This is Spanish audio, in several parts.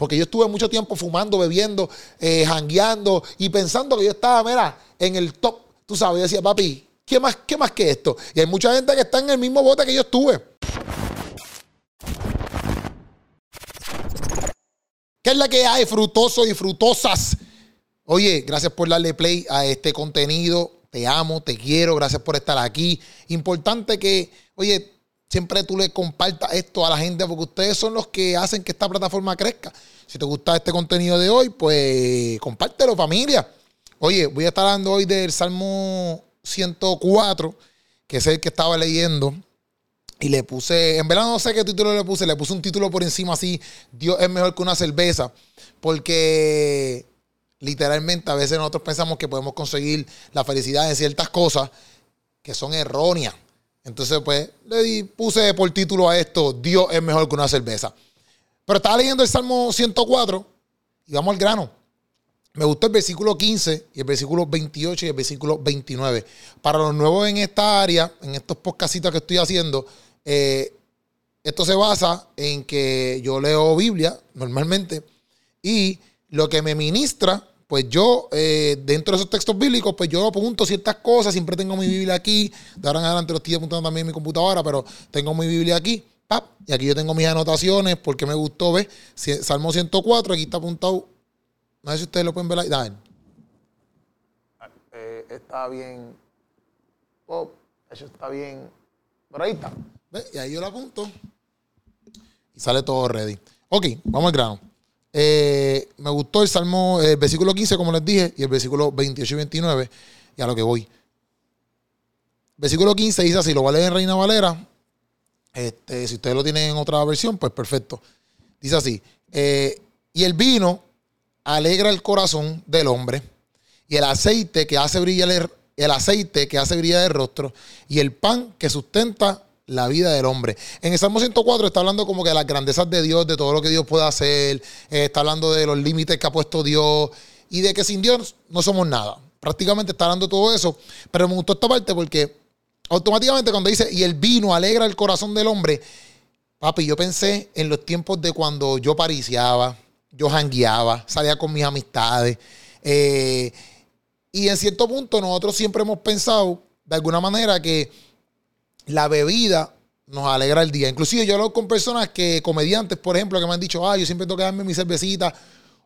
Porque yo estuve mucho tiempo fumando, bebiendo, eh, y pensando que yo estaba, mira, en el top. Tú sabes, yo decía, papi, ¿qué más, ¿qué más que esto? Y hay mucha gente que está en el mismo bote que yo estuve. ¿Qué es la que hay, frutosos y frutosas? Oye, gracias por darle play a este contenido. Te amo, te quiero, gracias por estar aquí. Importante que, oye, siempre tú le compartas esto a la gente porque ustedes son los que hacen que esta plataforma crezca. Si te gusta este contenido de hoy, pues compártelo, familia. Oye, voy a estar hablando hoy del Salmo 104, que es el que estaba leyendo. Y le puse, en verdad no sé qué título le puse, le puse un título por encima así, Dios es mejor que una cerveza, porque literalmente a veces nosotros pensamos que podemos conseguir la felicidad en ciertas cosas que son erróneas. Entonces, pues, le puse por título a esto, Dios es mejor que una cerveza. Pero estaba leyendo el Salmo 104 y vamos al grano. Me gustó el versículo 15 y el versículo 28 y el versículo 29. Para los nuevos en esta área, en estos podcastitos que estoy haciendo, eh, esto se basa en que yo leo Biblia normalmente y lo que me ministra, pues yo, eh, dentro de esos textos bíblicos, pues yo apunto ciertas cosas, siempre tengo mi Biblia aquí, de ahora en adelante lo estoy apuntando también en mi computadora, pero tengo mi Biblia aquí, pap, y aquí yo tengo mis anotaciones porque me gustó, ¿ves? Salmo 104, aquí está apuntado, no sé si ustedes lo pueden ver ahí, dale. Eh, está bien, oh, eso está bien, por ahí está. Y ahí yo lo apunto. Y sale todo ready. Ok, vamos al grano. Eh, me gustó el Salmo, el versículo 15, como les dije, y el versículo 28 y 29. Y a lo que voy. Versículo 15 dice así, lo vale en Reina Valera. Este, si ustedes lo tienen en otra versión, pues perfecto. Dice así, eh, y el vino alegra el corazón del hombre, y el aceite que hace brillar el, el aceite que hace brillar el rostro, y el pan que sustenta la vida del hombre. En el Salmo 104 está hablando como que de las grandezas de Dios, de todo lo que Dios puede hacer, eh, está hablando de los límites que ha puesto Dios y de que sin Dios no somos nada. Prácticamente está hablando todo eso, pero me gustó esta parte porque automáticamente cuando dice, y el vino alegra el corazón del hombre, papi, yo pensé en los tiempos de cuando yo pariciaba, yo jangueaba, salía con mis amistades. Eh, y en cierto punto nosotros siempre hemos pensado, de alguna manera, que la bebida nos alegra el día. Inclusive yo hablo con personas que, comediantes, por ejemplo, que me han dicho, ah, yo siempre tengo que darme mi cervecita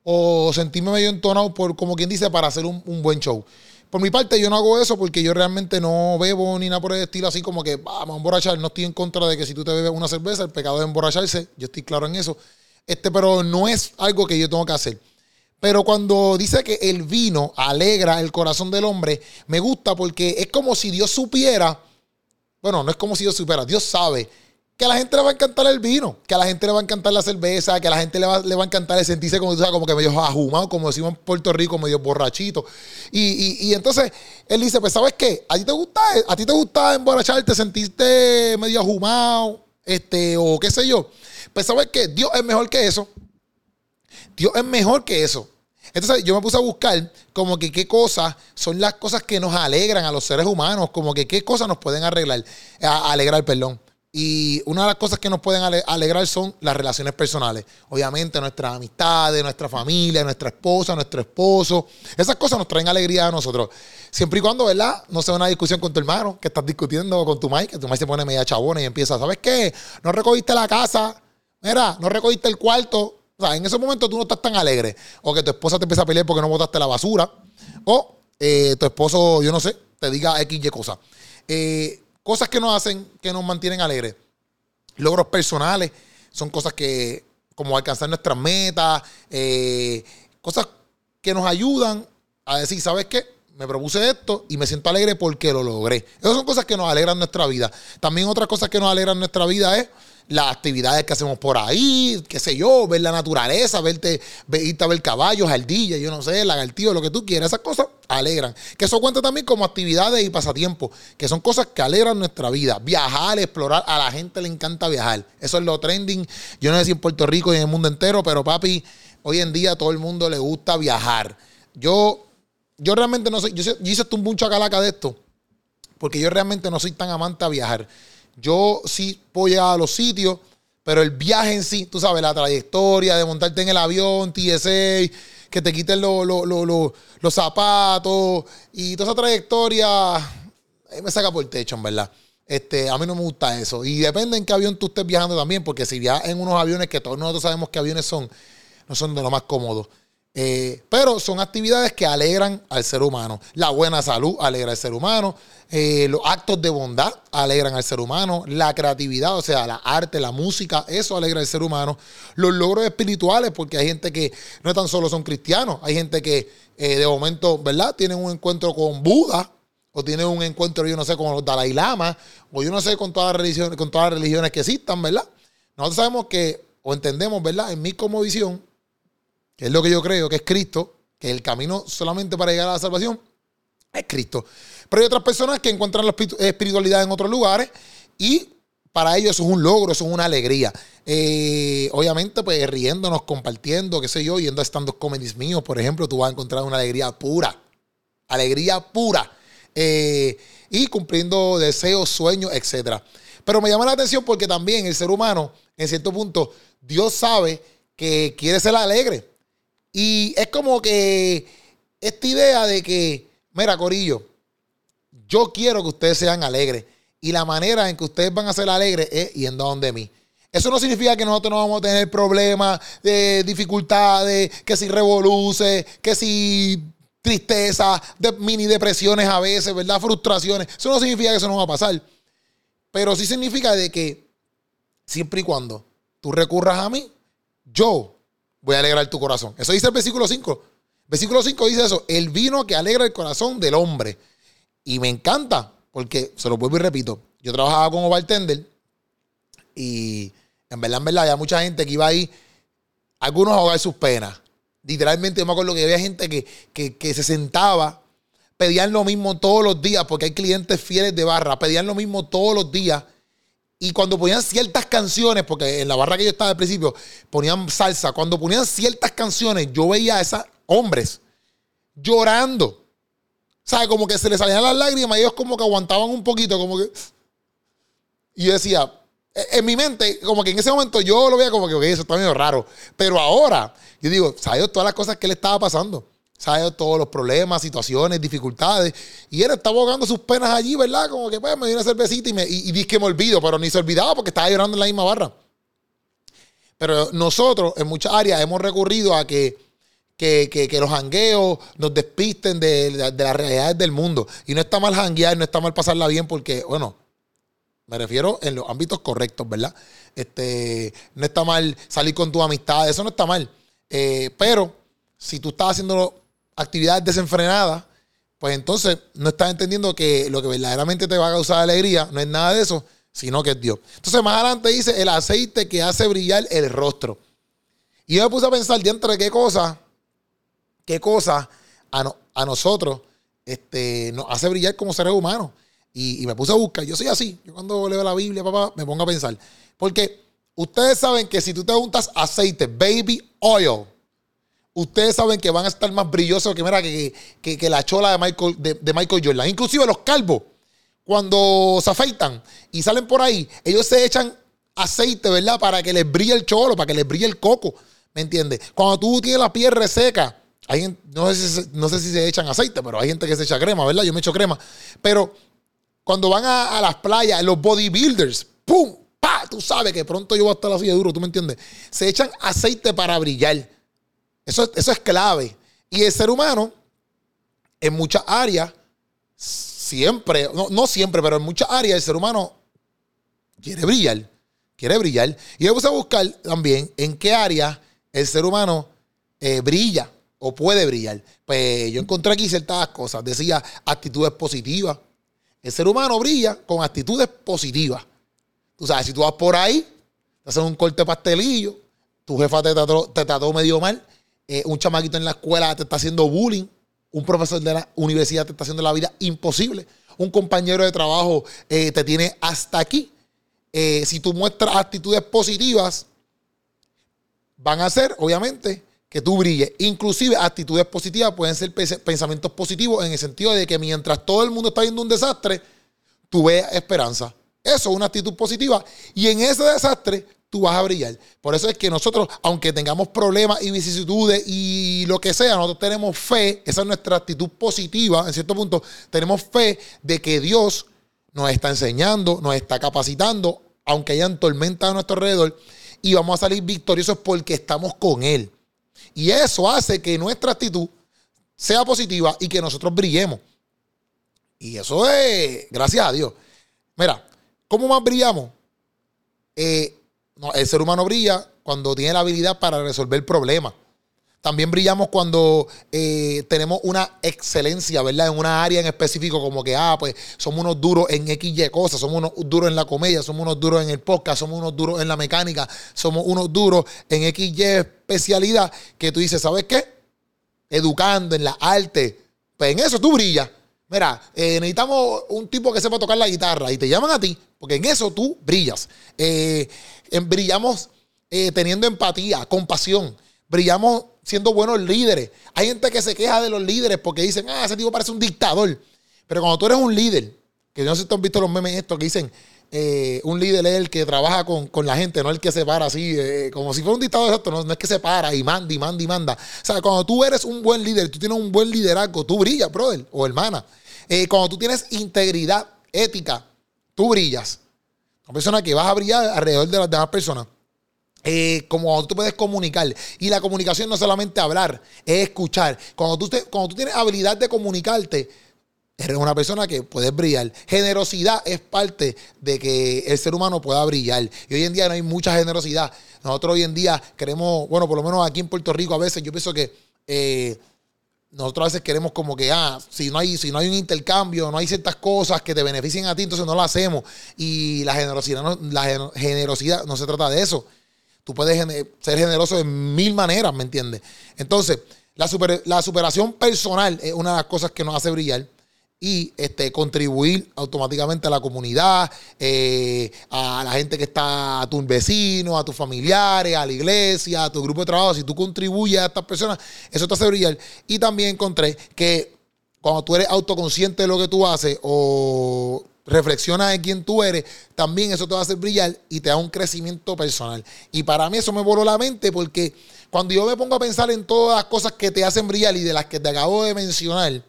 o sentirme medio entonado por, como quien dice, para hacer un, buen show. Por mi parte, yo no hago eso porque yo realmente no bebo ni nada por el estilo así como que vamos a emborrachar. No estoy en contra de que si tú te bebes una cerveza, el pecado es emborracharse. Yo estoy claro en eso. Este, pero no es algo que yo tengo que hacer. Pero cuando dice que el vino alegra el corazón del hombre, me gusta porque es como si Dios supiera bueno, no es como si Dios supera. Dios sabe que a la gente le va a encantar el vino, que a la gente le va a encantar la cerveza, que a la gente le va, le va a encantar el sentirse como, como que medio ajumado, como decimos en Puerto Rico, medio borrachito. Y, entonces él dice, pues ¿sabes qué? ¿A ti te gusta, a ti te gusta emborracharte, sentirte medio ajumado, este, o qué sé yo? Pues ¿sabes qué? Dios es mejor que eso. Dios es mejor que eso. Entonces yo me puse a buscar como que qué cosas son las cosas que nos alegran a los seres humanos, como que qué cosas nos pueden arreglar, alegrar, perdón. Y una de las cosas que nos pueden alegrar son las relaciones personales. Obviamente nuestras amistades, nuestra familia, nuestra esposa, nuestro esposo. Esas cosas nos traen alegría a nosotros. Siempre y cuando, ¿verdad? No sea una discusión con tu hermano, que estás discutiendo con tu madre, que tu madre se pone media chabona y empieza, ¿sabes qué? No recogiste la casa, mira, no recogiste el cuarto, o sea, en ese momento tú no estás tan alegre. O que tu esposa te empieza a pelear porque no botaste la basura. O eh, tu esposo, yo no sé, te diga X, Y cosas. Eh, cosas que nos hacen, que nos mantienen alegres. Logros personales son cosas que, como alcanzar nuestras metas, eh, cosas que nos ayudan a decir, ¿sabes qué? Me propuse esto y me siento alegre porque lo logré. Esas son cosas que nos alegran nuestra vida. También otras cosas que nos alegran nuestra vida es las actividades que hacemos por ahí, qué sé yo, ver la naturaleza, verte, irte a ver caballos, ardillas, yo no sé, lagartillo, lo que tú quieras, esas cosas alegran. Que eso cuenta también como actividades y pasatiempos, que son cosas que alegran nuestra vida. Viajar, explorar, a la gente le encanta viajar. Eso es lo trending. Yo no sé si en Puerto Rico y en el mundo entero, pero papi, hoy en día todo el mundo le gusta viajar. Yo, yo realmente no sé, yo, yo hice un mucho calaca de esto, porque yo realmente no soy tan amante a viajar. Yo sí voy a los sitios, Pero el viaje en sí, tú sabes, la trayectoria de montarte en el avión, TSA, que te quiten los zapatos y toda esa trayectoria, me saca por el techo, en verdad. Este, a mí no me gusta eso. Y depende en qué avión tú estés viajando también, porque si viajas en unos aviones que todos nosotros sabemos que aviones son, no son de lo más cómodos. Eh, pero son actividades que alegran al ser humano. La buena salud alegra al ser humano. Eh, los actos de bondad alegran al ser humano. La creatividad, o sea, la arte, la música, eso alegra al ser humano. Los logros espirituales, porque hay gente que no tan solo son cristianos, hay gente que eh, de momento, ¿verdad? Tienen un encuentro con Buda, o tienen un encuentro, yo no sé, con los Dalai Lama, o yo no sé, con todas las religiones, con todas las religiones que existan, ¿verdad? Nosotros sabemos que, o entendemos, ¿verdad? En mi como visión, que es lo que yo creo que es Cristo, que el camino solamente para llegar a la salvación es Cristo. Pero hay otras personas que encuentran la espiritualidad en otros lugares y para ellos eso es un logro, eso es una alegría. Eh, obviamente, pues riéndonos, compartiendo, qué sé yo, yendo a stand-up comedies míos, por ejemplo, tú vas a encontrar una alegría pura. Alegría pura. Eh, y cumpliendo deseos, sueños, etc. Pero me llama la atención porque también el ser humano, en cierto punto, Dios sabe que quiere ser alegre. Y es como que esta idea de que, mira, Corillo, yo quiero que ustedes sean alegres. Y la manera en que ustedes van a ser alegres es yendo a donde mí. Eso no significa que nosotros no vamos a tener problemas, de dificultades, que si revoluce, que si tristeza, de mini depresiones a veces, ¿verdad? Frustraciones. Eso no significa que eso no va a pasar. Pero sí significa de que siempre y cuando tú recurras a mí, yo voy a alegrar tu corazón. Eso dice el versículo 5. Versículo 5 dice eso, el vino que alegra el corazón del hombre. Y me encanta, porque se lo vuelvo y repito, yo trabajaba como bartender y en verdad, en verdad, había mucha gente que iba ahí, algunos a ahogar sus penas. Literalmente, yo me acuerdo que había gente que, que se sentaba, pedían lo mismo todos los días, porque hay clientes fieles de barra, pedían lo mismo todos los días y cuando ponían ciertas canciones, porque en la barra que yo estaba al principio, ponían salsa. Cuando ponían ciertas canciones, yo veía a esos hombres llorando. Sea, como que se les salían las lágrimas ellos como que aguantaban un poquito, como que... Y yo decía, e, en mi mente, como que en ese momento yo lo veía como que, eso está medio raro. Pero ahora, yo digo, ¿sabes todas las cosas que le estaba pasando? Sabe todos los problemas, situaciones, dificultades. Y él estaba ahogando sus penas allí, ¿verdad? Como que pues me dio una cervecita y, me, y, que me olvido, pero ni se olvidaba porque estaba llorando en la misma barra. Pero nosotros en muchas áreas hemos recurrido a que, que, los hangueos nos despisten de, de, las realidades del mundo. Y no está mal hanguear, no está mal pasarla bien porque, bueno, me refiero en los ámbitos correctos, ¿verdad? Este, no está mal salir con tu amistad, eso no está mal. Eh, pero si tú estás haciendo actividades desenfrenadas, pues entonces no estás entendiendo que lo que verdaderamente te va a causar alegría no es nada de eso, sino que es Dios. Entonces más adelante dice el aceite que hace brillar el rostro. Y yo me puse a pensar dentro de qué cosa, qué cosa a, nosotros este, nos hace brillar como seres humanos. Y, y, me puse a buscar. Yo soy así. Yo cuando leo la Biblia, papá, me pongo a pensar. Porque ustedes saben que si tú te untas aceite, baby oil, ustedes saben que van a estar más brillosos que, mira, que, que, la chola de Michael, de, Michael Jordan. Inclusive los calvos, cuando se afeitan y salen por ahí, ellos se echan aceite, ¿verdad? Para que les brille el cholo, para que les brille el coco. ¿Me entiendes? Cuando tú tienes la piel reseca, hay, no, sé si, no sé si se echan aceite, pero hay gente que se echa crema, ¿verdad? Yo me echo crema. Pero cuando van a, las playas, los bodybuilders, ¡pum! ¡Pa! Tú sabes que pronto yo voy a estar así de duro, ¿tú me entiendes? Se echan aceite para brillar. Eso, eso es clave. Y el ser humano, en muchas áreas, siempre, no, siempre, pero en muchas áreas, el ser humano quiere brillar. Quiere brillar. Y puse a buscar también en qué área el ser humano eh, brilla o puede brillar. Pues yo encontré aquí ciertas cosas. Decía actitudes positivas. El ser humano brilla con actitudes positivas. Tú sabes, si tú vas por ahí, te hacen un corte pastelillo, tu jefa te te trató medio mal, eh, un chamaquito en la escuela te está haciendo bullying, un profesor de la universidad te está haciendo la vida imposible, un compañero de trabajo eh, te tiene hasta aquí. Eh, si tú muestras actitudes positivas, van a ser, obviamente, que tú brilles. Inclusive actitudes positivas pueden ser pensamientos positivos en el sentido de que mientras todo el mundo está viendo un desastre, tú veas esperanza. Eso es una actitud positiva. Y en ese desastre, tú vas a brillar. Por eso es que nosotros, aunque tengamos problemas y vicisitudes y lo que sea, nosotros tenemos fe, esa es nuestra actitud positiva, en cierto punto, tenemos fe de que Dios nos está enseñando, nos está capacitando, aunque hayan tormentas a nuestro alrededor, y vamos a salir victoriosos porque estamos con Él. Y eso hace que nuestra actitud sea positiva y que nosotros brillemos. Y eso es, gracias a Dios. Mira, ¿cómo más brillamos? Eh, el ser humano brilla cuando tiene la habilidad para resolver problemas. También brillamos cuando eh, tenemos una excelencia, ¿verdad? En una área en específico, como que, ah, pues somos unos duros en XY cosas, somos unos duros en la comedia, somos unos duros en el podcast, somos unos duros en la mecánica, somos unos duros en XY especialidad, que tú dices, ¿sabes qué? Educando en la arte, pues en eso tú brillas. Mira, eh, necesitamos un tipo que sepa tocar la guitarra y te llaman a ti, porque en eso tú brillas. Eh, brillamos eh, teniendo empatía, compasión. Brillamos siendo buenos líderes. Hay gente que se queja de los líderes porque dicen, ah, ese tipo parece un dictador. Pero cuando tú eres un líder, que no sé si tú has visto los memes estos que dicen, un líder es el que trabaja con, la gente, no el que se para así, como si fuera un dictador exacto, no, no, es que se para y manda y manda y manda. O sea, cuando tú eres un buen líder, tú tienes un buen liderazgo, tú brillas, brother o hermana. Eh, cuando tú tienes integridad ética, tú brillas. Una persona que vas a brillar alrededor de las demás personas. Eh, como tú puedes comunicar. Y la comunicación no es solamente hablar, es escuchar. Cuando tú, cuando tú tienes habilidad de comunicarte, eres una persona que puedes brillar. Generosidad es parte de que el ser humano pueda brillar. Y hoy en día no hay mucha generosidad. Nosotros hoy en día queremos, bueno, por lo menos aquí en Puerto Rico a veces yo pienso que... Eh, nosotros a veces queremos como que, ah, si no, hay, si no hay un intercambio, no hay ciertas cosas que te beneficien a ti, entonces no lo hacemos. Y la generosidad no, la generosidad no se trata de eso. Tú puedes ser generoso de mil maneras, ¿me entiendes? Entonces, la, la superación personal es una de las cosas que nos hace brillar y este, contribuir automáticamente a la comunidad, eh, a la gente que está, a tus vecinos, a tus familiares, a la iglesia, a tu grupo de trabajo. Si tú contribuyes a estas personas, eso te hace brillar. Y también encontré que cuando tú eres autoconsciente de lo que tú haces o reflexionas en quién tú eres, también eso te va a hacer brillar y te da un crecimiento personal. Y para mí eso me voló la mente porque cuando yo me pongo a pensar en todas las cosas que te hacen brillar y de las que te acabo de mencionar,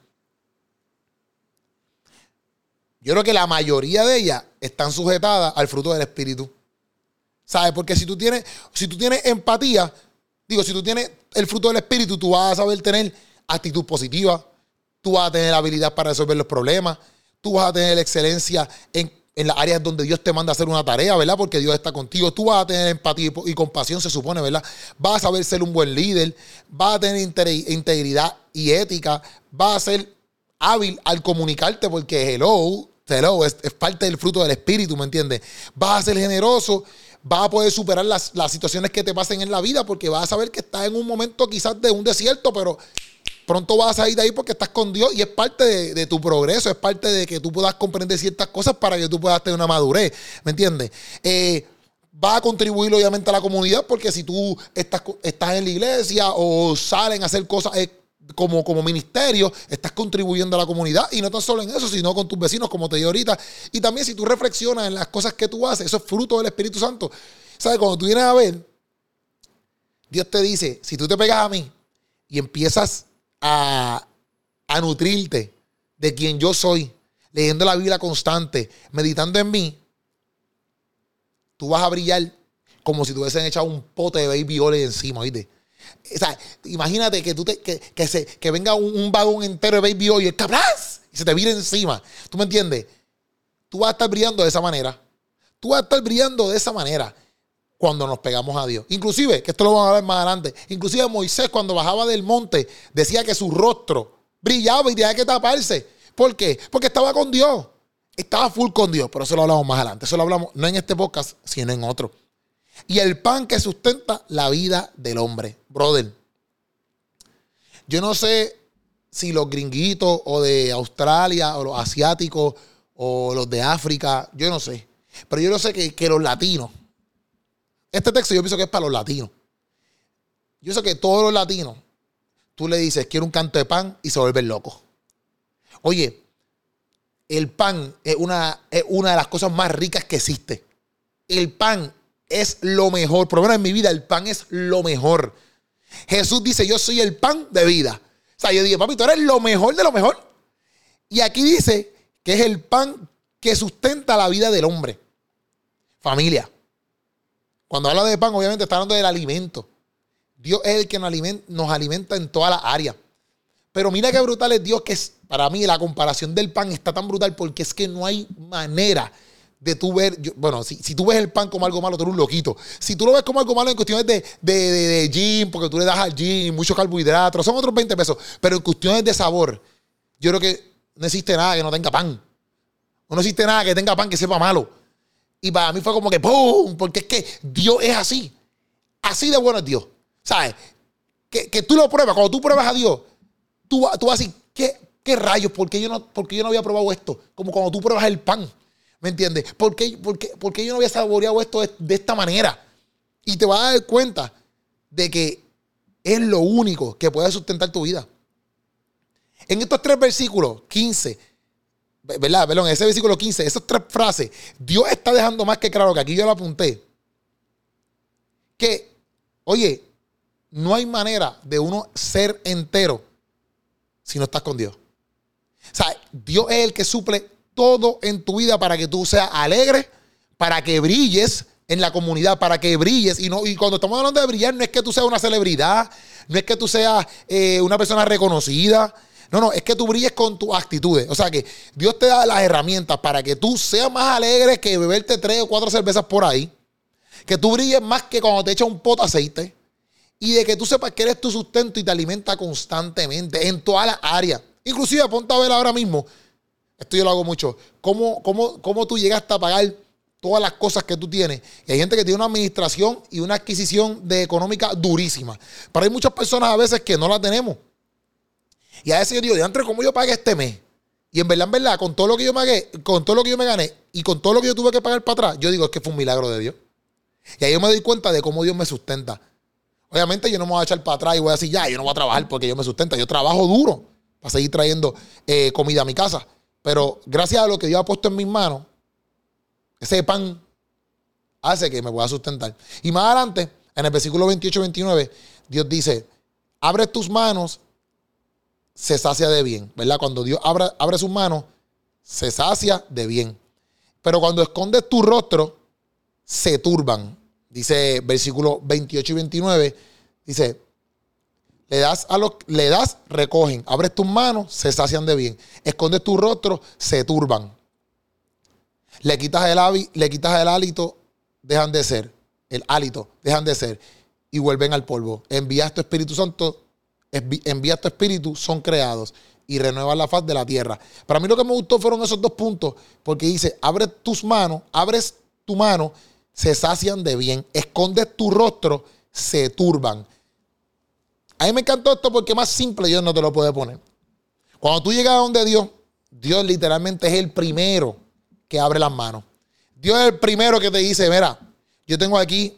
yo creo que la mayoría de ellas están sujetadas al fruto del Espíritu. ¿Sabes? Porque si tú tienes, si tú tienes empatía, digo, si tú tienes el fruto del Espíritu, tú vas a saber tener actitud positiva, tú vas a tener habilidad para resolver los problemas, tú vas a tener excelencia en, en las áreas donde Dios te manda a hacer una tarea, ¿verdad? Porque Dios está contigo. Tú vas a tener empatía y compasión, se supone, ¿verdad? Vas a saber ser un buen líder, vas a tener integridad y ética, vas a ser hábil al comunicarte porque hello, hello, es, es, parte del fruto del espíritu, ¿me entiendes? Vas a ser generoso, vas a poder superar las, situaciones que te pasen en la vida porque vas a saber que estás en un momento quizás de un desierto, pero pronto vas a salir de ahí porque estás con Dios y es parte de, tu progreso, es parte de que tú puedas comprender ciertas cosas para que tú puedas tener una madurez, ¿me entiendes? Eh, va a contribuir obviamente a la comunidad porque si tú estás, estás en la iglesia o salen a hacer cosas... como, como ministerio, estás contribuyendo a la comunidad y no tan solo en eso, sino con tus vecinos, como te digo ahorita. Y también si tú reflexionas en las cosas que tú haces, eso es fruto del Espíritu Santo. ¿Sabes? Cuando tú vienes a ver, Dios te dice, si tú te pegas a mí y empiezas a, a nutrirte de quien yo soy, leyendo la Biblia constante, meditando en mí, tú vas a brillar como si te hubiesen echado un pote de baby oil encima, ¿viste? Imagínate que, tú te, que, se, que venga un, vagón entero de Baby Oil y se te vire encima. ¿Tú me entiendes? Tú vas a estar brillando de esa manera. Tú vas a estar brillando de esa manera cuando nos pegamos a Dios. Inclusive, que esto lo vamos a ver más adelante, inclusive Moisés cuando bajaba del monte decía que su rostro brillaba y tenía que taparse. ¿Por qué? Porque estaba con Dios. Estaba full con Dios, pero eso lo hablamos más adelante. Eso lo hablamos no en este podcast, sino en otro y el pan que sustenta la vida del hombre. Brother, yo no sé si los gringuitos o de Australia o los asiáticos o los de África, yo no sé. Pero yo no sé que, que los latinos, este texto yo pienso que es para los latinos. Yo sé que todos los latinos, tú le dices, quiero un canto de pan y se vuelven locos. Oye, el pan es una, es una de las cosas más ricas que existe. El pan es lo mejor. Por lo menos en mi vida, el pan es lo mejor. Jesús dice, yo soy el pan de vida. O sea, yo digo, papi, tú eres lo mejor de lo mejor. Y aquí dice que es el pan que sustenta la vida del hombre. Familia. Cuando habla de pan, obviamente está hablando del alimento. Dios es el que nos alimenta, nos alimenta en todas las áreas. Pero mira qué brutal es Dios, que es, para mí la comparación del pan está tan brutal porque es que no hay manera de tú ver, bueno, si, si, tú ves el pan como algo malo, tú eres un loquito. Si tú lo ves como algo malo en cuestiones de, de, de, gym, porque tú le das al gym muchos carbohidratos, son otros 20 pesos, pero en cuestiones de sabor, yo creo que no existe nada que no tenga pan. No existe nada que tenga pan que sepa malo. Y para mí fue como que ¡pum! Porque es que Dios es así. Así de bueno es Dios. ¿Sabes? Que, que tú lo pruebas. Cuando tú pruebas a Dios, tú, tú vas a decir, ¿qué, qué rayos? ¿Por qué, yo no, ¿Por yo no había probado esto? Como cuando tú pruebas el pan. ¿Me entiendes? ¿Por qué, yo no había saboreado esto de, esta manera? Y te vas a dar cuenta de que es lo único que puede sustentar tu vida. En estos tres versículos, 15, ¿verdad? Perdón, ese versículo 15, esas tres frases, Dios está dejando más que claro que aquí yo lo apunté. Que, oye, no hay manera de uno ser entero si no estás con Dios. O sea, Dios es el que suple todo en tu vida para que tú seas alegre, para que brilles en la comunidad, para que brilles. Y, no, y cuando estamos hablando de brillar, no es que tú seas una celebridad, no es que tú seas eh, una persona reconocida. No, no, es que tú brilles con tus actitudes. O sea que Dios te da las herramientas para que tú seas más alegre que beberte tres o cuatro cervezas por ahí. Que tú brilles más que cuando te echa un pot aceite. Y de que tú sepas que eres tu sustento y te alimenta constantemente en todas las áreas. Inclusive, ponte a ver ahora mismo esto yo lo hago mucho. ¿Cómo, cómo, cómo tú llegaste a pagar todas las cosas que tú tienes? Y hay gente que tiene una administración y una adquisición de económica durísima. Pero hay muchas personas a veces que no la tenemos. Y a veces yo digo, entre ¿cómo yo pagué este mes? Y en verdad, en verdad, con todo lo que yo pagué, con todo lo que yo me gané y con todo lo que yo tuve que pagar para atrás, yo digo, es que fue un milagro de Dios. Y ahí yo me doy cuenta de cómo Dios me sustenta. Obviamente yo no me voy a echar para atrás y voy a decir, ya, yo no voy a trabajar porque Dios me sustenta. Yo trabajo duro para seguir trayendo eh, comida a mi casa. Pero gracias a lo que Dios ha puesto en mis manos, ese pan hace que me pueda sustentar. Y más adelante, en el versículo 28-29, Dios dice, abre tus manos, se sacia de bien, ¿verdad? Cuando Dios abre, abre sus manos, se sacia de bien. Pero cuando escondes tu rostro, se turban. Dice versículo 28 y 29, dice, le das, a los, le das, recogen. Abres tus manos, se sacian de bien. Escondes tu rostro, se turban. Le quitas el, le quitas el hálito, dejan de ser. El hálito, dejan de ser. Y vuelven al polvo. Envías tu Espíritu Santo, envías tu Espíritu, son creados. Y renuevas la faz de la tierra. Para mí lo que me gustó fueron esos dos puntos. Porque dice, abres tus manos, abres tu mano, se sacian de bien. Escondes tu rostro, se turban. A mí me encantó esto porque más simple Dios no te lo puede poner. Cuando tú llegas a donde Dios, Dios literalmente es el primero que abre las manos. Dios es el primero que te dice, mira, yo tengo aquí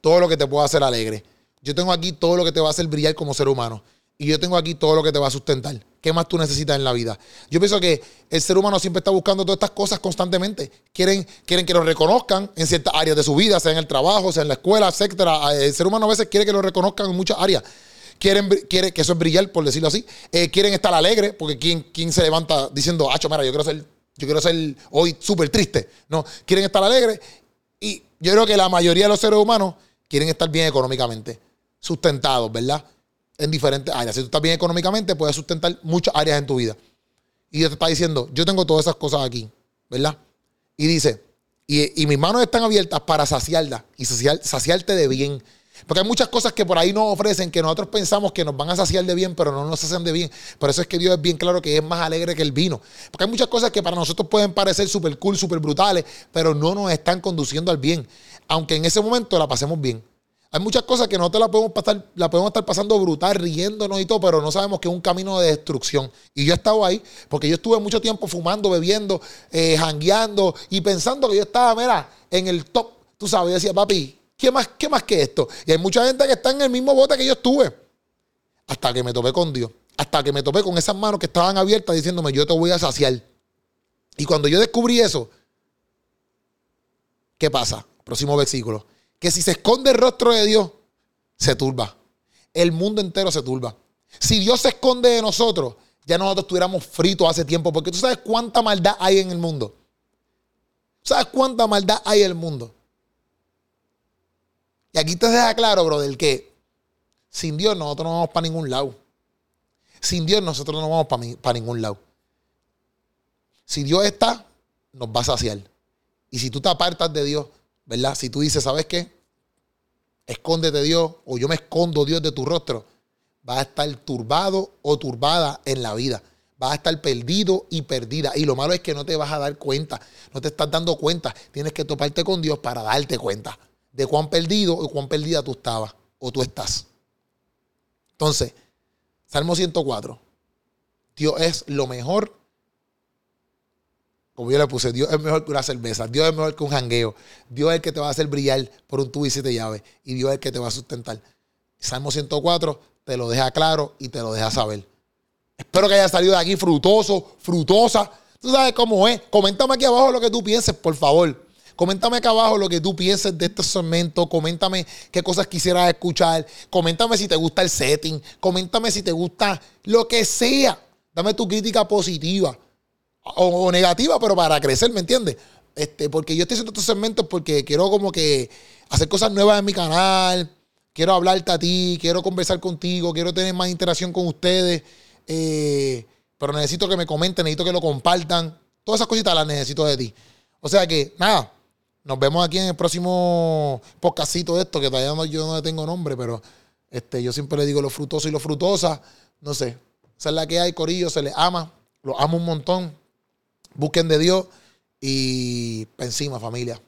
todo lo que te puede hacer alegre. Yo tengo aquí todo lo que te va a hacer brillar como ser humano. Y yo tengo aquí todo lo que te va a sustentar. ¿Qué más tú necesitas en la vida? Yo pienso que el ser humano siempre está buscando todas estas cosas constantemente. Quieren, quieren que lo reconozcan en ciertas áreas de su vida, sea en el trabajo, sea en la escuela, etcétera. El ser humano a veces quiere que lo reconozcan en muchas áreas. Quieren, quiere que eso es brillar, por decirlo así. Eh, quieren estar alegres, porque ¿quién, ¿quién, se levanta diciendo, ah, mira, yo quiero ser, yo quiero ser hoy súper triste? No, quieren estar alegres. Y yo creo que la mayoría de los seres humanos quieren estar bien económicamente, sustentados, ¿verdad? En diferentes áreas. Si tú estás bien económicamente, puedes sustentar muchas áreas en tu vida. Y Dios te está diciendo, yo tengo todas esas cosas aquí, ¿verdad? Y dice, y, mis manos están abiertas para saciarla y saciarte de bien. Porque hay muchas cosas que por ahí nos ofrecen que nosotros pensamos que nos van a saciar de bien, pero no nos hacen de bien. Por eso es que Dios es bien claro que es más alegre que el vino. Porque hay muchas cosas que para nosotros pueden parecer súper cool, súper brutales, pero no nos están conduciendo al bien. Aunque en ese momento la pasemos bien. Hay muchas cosas que nosotros la podemos, pasar, la podemos estar pasando brutal, riéndonos y todo, pero no sabemos que es un camino de destrucción. Y yo he estado ahí porque yo estuve mucho tiempo fumando, bebiendo, eh, jangueando y pensando que yo estaba, mira, en el top. Tú sabes, yo decía, papi, ¿qué más, ¿qué más que esto? Y hay mucha gente que está en el mismo bote que yo estuve. Hasta que me topé con Dios. Hasta que me topé con esas manos que estaban abiertas diciéndome, yo te voy a saciar. Y cuando yo descubrí eso, ¿qué pasa? Próximo versículo. Que si se esconde el rostro de Dios, se turba. El mundo entero se turba. Si Dios se esconde de nosotros, ya nosotros estuviéramos fritos hace tiempo, porque tú sabes cuánta maldad hay en el mundo. ¿Sabes cuánta maldad hay en el mundo? Y aquí te deja claro, brother, que sin Dios nosotros no vamos para ningún lado. Sin Dios nosotros no vamos para, para ningún lado. Si Dios está, nos va a saciar. Y si tú te apartas de Dios, ¿verdad? Si tú dices, ¿sabes qué? Escóndete Dios o yo me escondo Dios de tu rostro, vas a estar turbado o turbada en la vida. Vas a estar perdido y perdida. Y lo malo es que no te vas a dar cuenta. No te estás dando cuenta. Tienes que toparte con Dios para darte cuenta de cuán perdido o cuán perdida tú estabas o tú estás. Entonces, Salmo 104. Dios es lo mejor como yo le puse, Dios es mejor que una cerveza, Dios es mejor que un jangueo, Dios es el que te va a hacer brillar por un tubo y siete llaves, y Dios es el que te va a sustentar. Salmo 104 te lo deja claro y te lo deja saber. Espero que haya salido de aquí frutoso, frutosa. Tú sabes cómo es. Coméntame aquí abajo lo que tú pienses, por favor. Coméntame aquí abajo lo que tú pienses de este segmento. Coméntame qué cosas quisieras escuchar. Coméntame si te gusta el setting. Coméntame si te gusta lo que sea. Dame tu crítica positiva o, negativa, pero para crecer, ¿me entiendes? Este, porque yo estoy haciendo estos segmentos porque quiero como que hacer cosas nuevas en mi canal, quiero hablarte a ti, quiero conversar contigo, quiero tener más interacción con ustedes, eh, pero necesito que me comenten, necesito que lo compartan, todas esas cositas las necesito de ti. O sea que, nada, nos vemos aquí en el próximo podcastito de esto, que todavía no, yo no tengo nombre, pero este, yo siempre le digo lo frutoso y lo frutosa, no sé, esa es la que hay, Corillo, se le ama, lo amo un montón. Busquen de Dios y encima, familia.